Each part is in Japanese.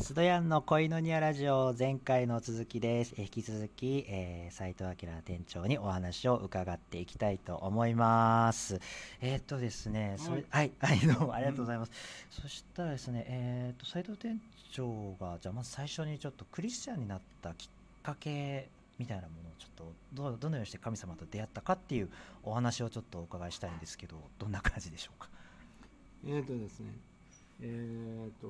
スドヤンの恋のニアラジオ前回の続きです。え引き続き、えー、斉藤明店長にお話を伺っていきたいと思います。えーっとですね、それはい、はい、どうもありがとうございます。そしたらですね、えーっと斉藤店長がじゃあまず最初にちょっとクリスチャンになったきっかけみたいなものをちょっとどうどのようにして神様と出会ったかっていうお話をちょっとお伺いしたいんですけど、どんな感じでしょうか？えーとですね、えーと、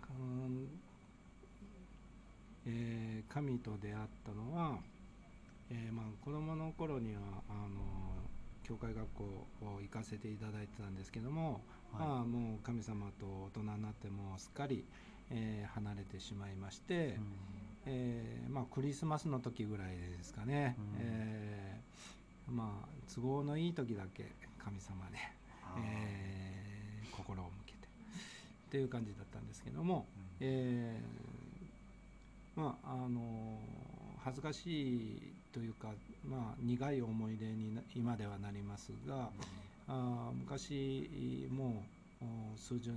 かんえー神と出会ったのは、えーまあ、子供の頃にはあの教会学校を行かせていただいてたんですけども、はい。まあもう神様と大人になってもうすっかり、えー離れてしまいまして、えーまあ、クリスマスの時ぐらいですかね、うん。えーまあ都合のいい時だけ神様で、えー心を向けて。っていう感じだったんですけども、うん。えーまああの恥ずかしいというか、まあ、苦い思い出にな今ではなりますが、あー昔もうお数十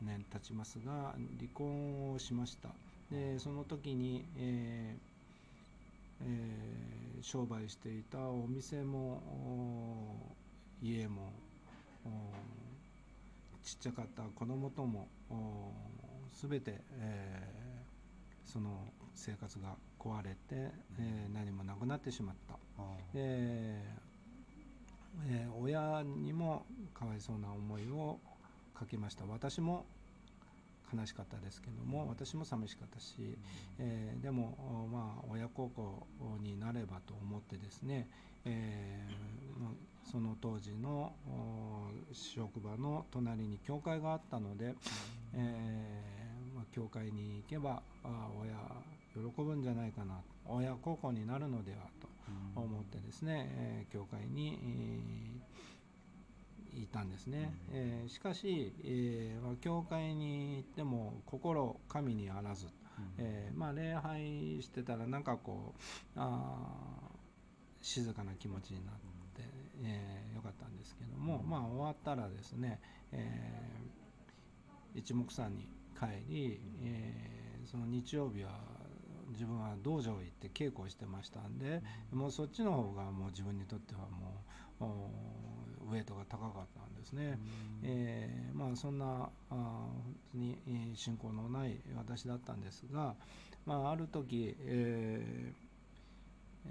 年経ちますが離婚をしました。でその時に、えーえー商売していたお店もお家もおちっちゃかった子供ともお全て、えーその生活が壊れて、えー何もなくなってしまった。あえーえー親にもかわいそうな思いをかけました。私も悲しかったですけども私も寂しかったし、えーでもおまあ親孝行になればと思ってですね、えーまあその当時のお職場の隣に教会があったので、えーまあ、教会に行けばあ親喜ぶんじゃないかな親孝行になるのではとうん。思ってですね、えー教会に、えーいたんですね、うん。えーしかし、えーまあ教会に行っても心神にあらず、うん。えーまあ、礼拝してたらなんかこうあー静かな気持ちになって、えーよかったんですけども、うん。まあ終わったらですね、えー一目散に帰り、えーその日曜日は自分は道場行って稽古をしてましたんで、もうそっちの方がもう自分にとってはもうおウエイトが高かったんですね。えーまあそんなあー本当にえー信仰のない私だったんですが、まあ、ある時、えーえ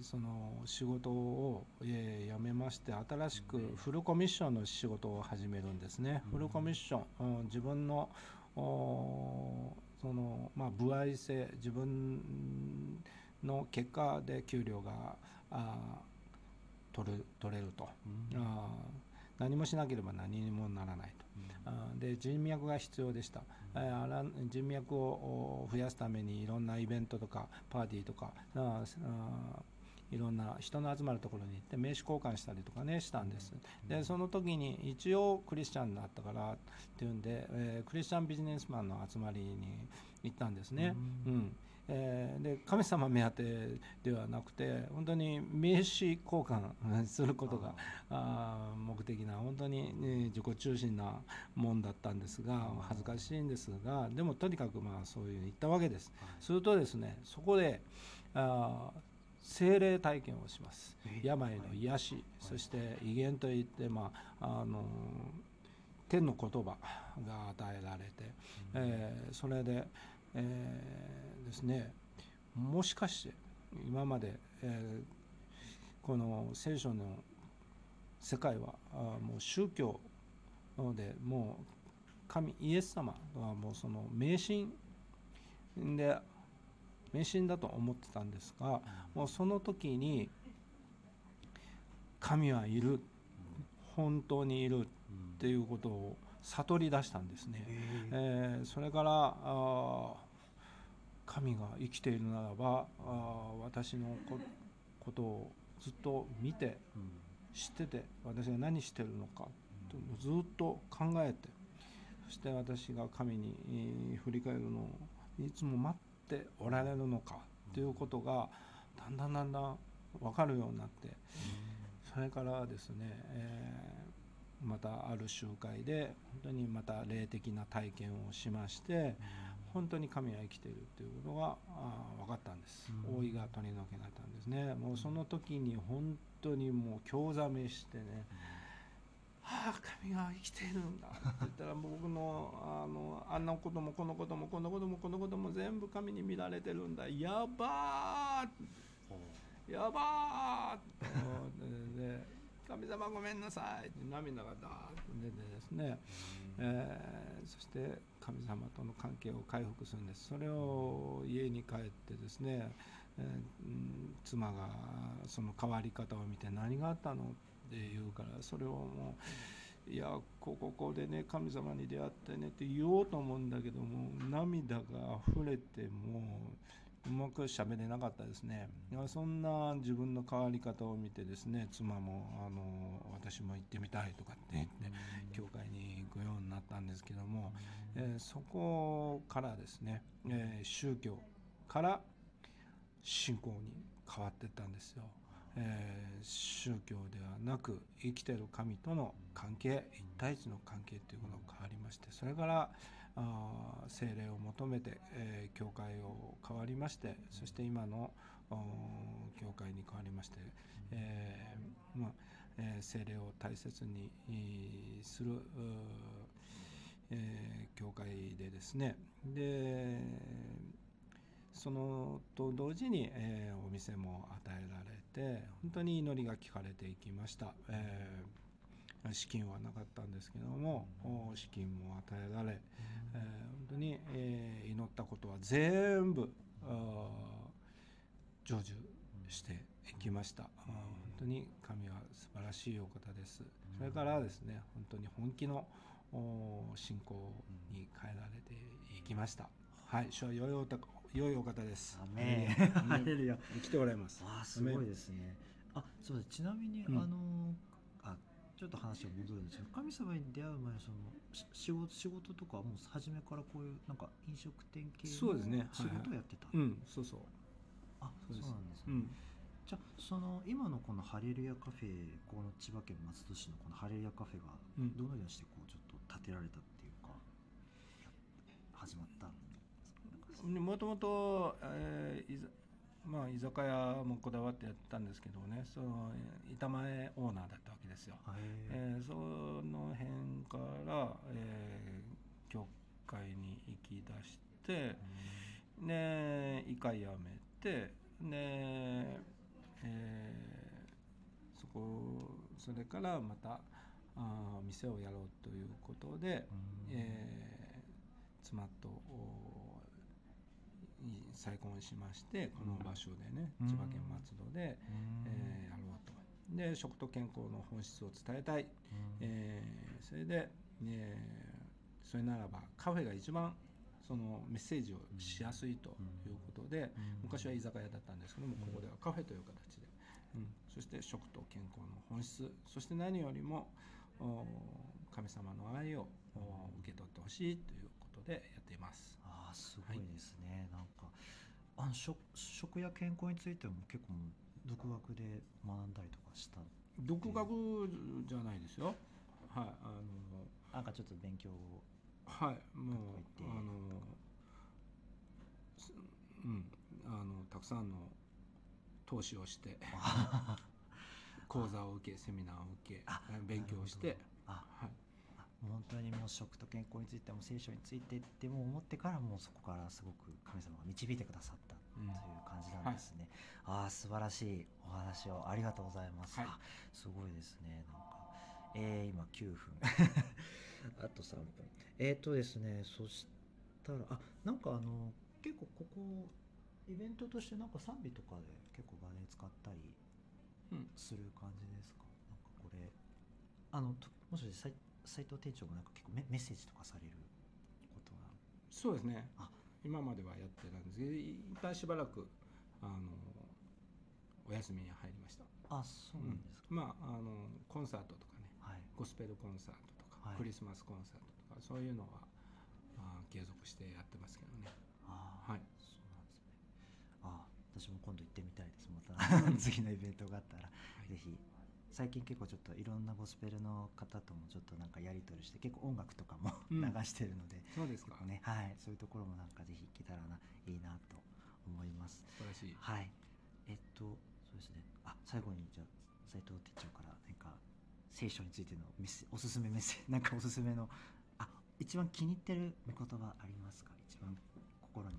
ーその仕事を、えー辞めまして新しくフルコミッションの仕事を始めるんですね。うん。フルコミッション、うん。自分のおその、まあ、歩合制自分の結果で給料があー取る取れると。うん。あー何もしなければ何にもならないと。あーで人脈が必要でした、えーあら人脈をお増やすためにいろんなイベントとかパーティーとかあーあーいろんな人の集まるところに行って名刺交換したりとかねしたんです。でその時に一応クリスチャンだったからっていうんで、えークリスチャンビジネスマンの集まりに行ったんですね、ううんえーで神様目当てではなくて本当に名刺交換することがあー。目的な本当に、ね自己中心なもんだったんですが恥ずかしいんですがでもとにかくまあそういうに言ったわけです。するとですねそこであー精霊体験をします。え病の癒し、そして威厳といって、まああの天の言葉が与えられて、えーそれで、えーですね。もしかして今まで、えーこの聖書の世界はあーもう宗教でもう神イエス様はもうその迷信で迷信だと思ってたんですがもうその時に神はいる本当にいるっていうことを悟り出したんですね。えーそれからあー神が生きているならばあー私のこことをずっと見て知ってて私が何してるのかとずっと考えてそして私が神にえー振り返るのをいつも待っておられるのかということがだんだんだんだん分かるようになってそれからですね、えーまたある集会で本当にまた霊的な体験をしまして本当に神は生きているということがあ分かったんです、うん。大いが取り除けられたんですね。もうその時に本当にもう興ざめしてねああ神が生きているんだって言ったら 僕のあのあんなこともこのこともこのこともこのことも全部神に見られてるんだ。やばーやばーって。で神様ごめんなさいって涙がダーッと出てですね、えーそして神様との関係を回復するんです。それを家に帰ってですね、えーうん妻がその変わり方を見て何があったのって言うからそれをもういやこうこうこうでね神様に出会ってねって言おうと思うんだけども涙が溢れてもううまく喋れなかったですね。いやそんな自分の変わり方を見てですね妻もあの私も行ってみたいとかって言って教会に行くようにですけども、えーそこからですね、えー宗教から信仰に変わっていったんですよ。えー宗教ではなく生きてる神との関係一対一の関係ということが変わりましてそれからあー聖霊を求めて、えー教会を変わりましてそして今の教会に変わりまして、えーまあえー聖霊を大切にするうーえー教会でですね。でそのと同時に、えーお店も与えられて本当に祈りが聞かれていきました、えー資金はなかったんですけども、お資金も与えられ、えー本当に、えー祈ったことは全部成就していきました、あー本当に神は素晴らしいお方です。それからですね本当に本気のお信仰に変えられていきました。はい。主は良いお方良いお方です。アメン生きておられます。あーすごいですね。あそうです。ちなみに、うん。あのあちょっと話が戻るんですけど神様に出会う前そのし仕事仕事とかはもう初めからこういうなんか飲食店系のそうですね。仕事をやってた、うん。そうそう。あそうなんですね、うん。じゃあその今のこのハレルヤカフェこの千葉県松戸市のこのハレルヤカフェがうん。どのようにしてこうちょっと建てられたっていうか、始まったもともと、えまあ、居酒屋もこだわってやったんですけどねその板前オーナーだったわけですよ、はいえーその辺から、えー教会に行き出してで一回辞めてで、えーそこそれからまたあー店をやろうということで、えー妻と再婚しましてこの場所でね、うん。千葉県松戸で、えーやろうと。で食と健康の本質を伝えたい、えーそれで、えーそれならばカフェが一番そのメッセージをしやすいということで、昔は居酒屋だったんですけどもここではカフェという形で、うん、そして食と健康の本質。そして何よりもお神様の愛をお受け取ってほしいということでやっています。ああすごいですね、なんかあの食食や健康についても結構独学で学んだりとかした独学じゃないですよ。はい、あのなんかちょっと勉強をはい、もうあのすうんあのたくさんの投資をして 講座を受けセミナーを受けあ勉強して、あはい、あ本当にもう食と健康についても聖書についてっても思ってからもうそこからすごく神様が導いてくださったとうんいう感じなんですね、ああ素晴らしいお話をありがとうございます、はいあすごいですね。なんかえー、今9分。あと3分。えっ、ー、とですねそしたらあなんかあの結構ここイベントとしてなんか賛美とかで結構場で使ったりうんする感じですか？なんかこれあのともしかして斎藤店長もなんか結構メメッセージとかされることがそうですね。あ。今まではやってたんですけど一旦しばらくあのお休みに入りました。あそうなんですか、うん。まああのコンサートとかね。はい。ゴスペルコンサートとか、はい。クリスマスコンサートとかそういうのはあ継続してやってますけどね。ああ、はいそうなんですねああ私も今度行ってみたいです。また。次のイベントがあったら、ぜひ。最近結構ちょっといろんなゴスペルの方ともちょっとなんかやり取りして結構音楽とかも うん。流してるので、そうですか。ねはい。そういうところもなんかぜひ聞けたらないいなと思います。素晴らしい。はい。えっとそうですね。あ最後にじゃあ斉藤店長から何か聖書についてのおすすめメッセ なんかおすすめのあ一番気に入ってる御言葉ありますか？一番心に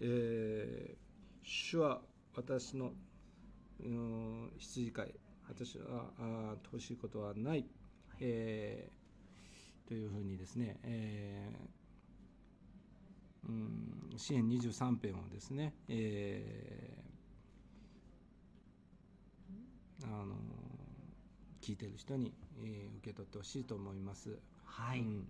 えー主は私のうん羊飼い私はあー乏しいことはない、えーというふうにですね、えーうん支援23編をですね、えーあの聞いてる人に、えー受け取ってほしいと思います。はい、うん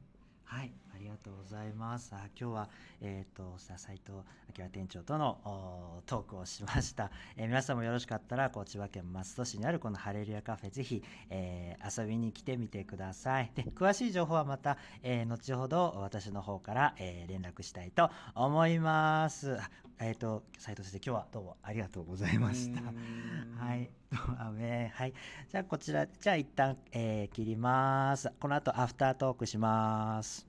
はい、ありがとうございます。あ今日は、えっ、と、さ斉藤明店長とのおトークをしました。えー皆さんもよろしかったら、こう千葉県松戸市にあるこのハレルヤカフェ、ぜひ、えー遊びに来てみてください。で、詳しい情報はまた、えー後ほど私の方から、えー連絡したいと思います。あえっ、と、斉藤先生、今日はどうもありがとうございました。はい。アメンはい。じゃあ、こちら、じゃあ一旦、えー切ります。この後、アフタートークします。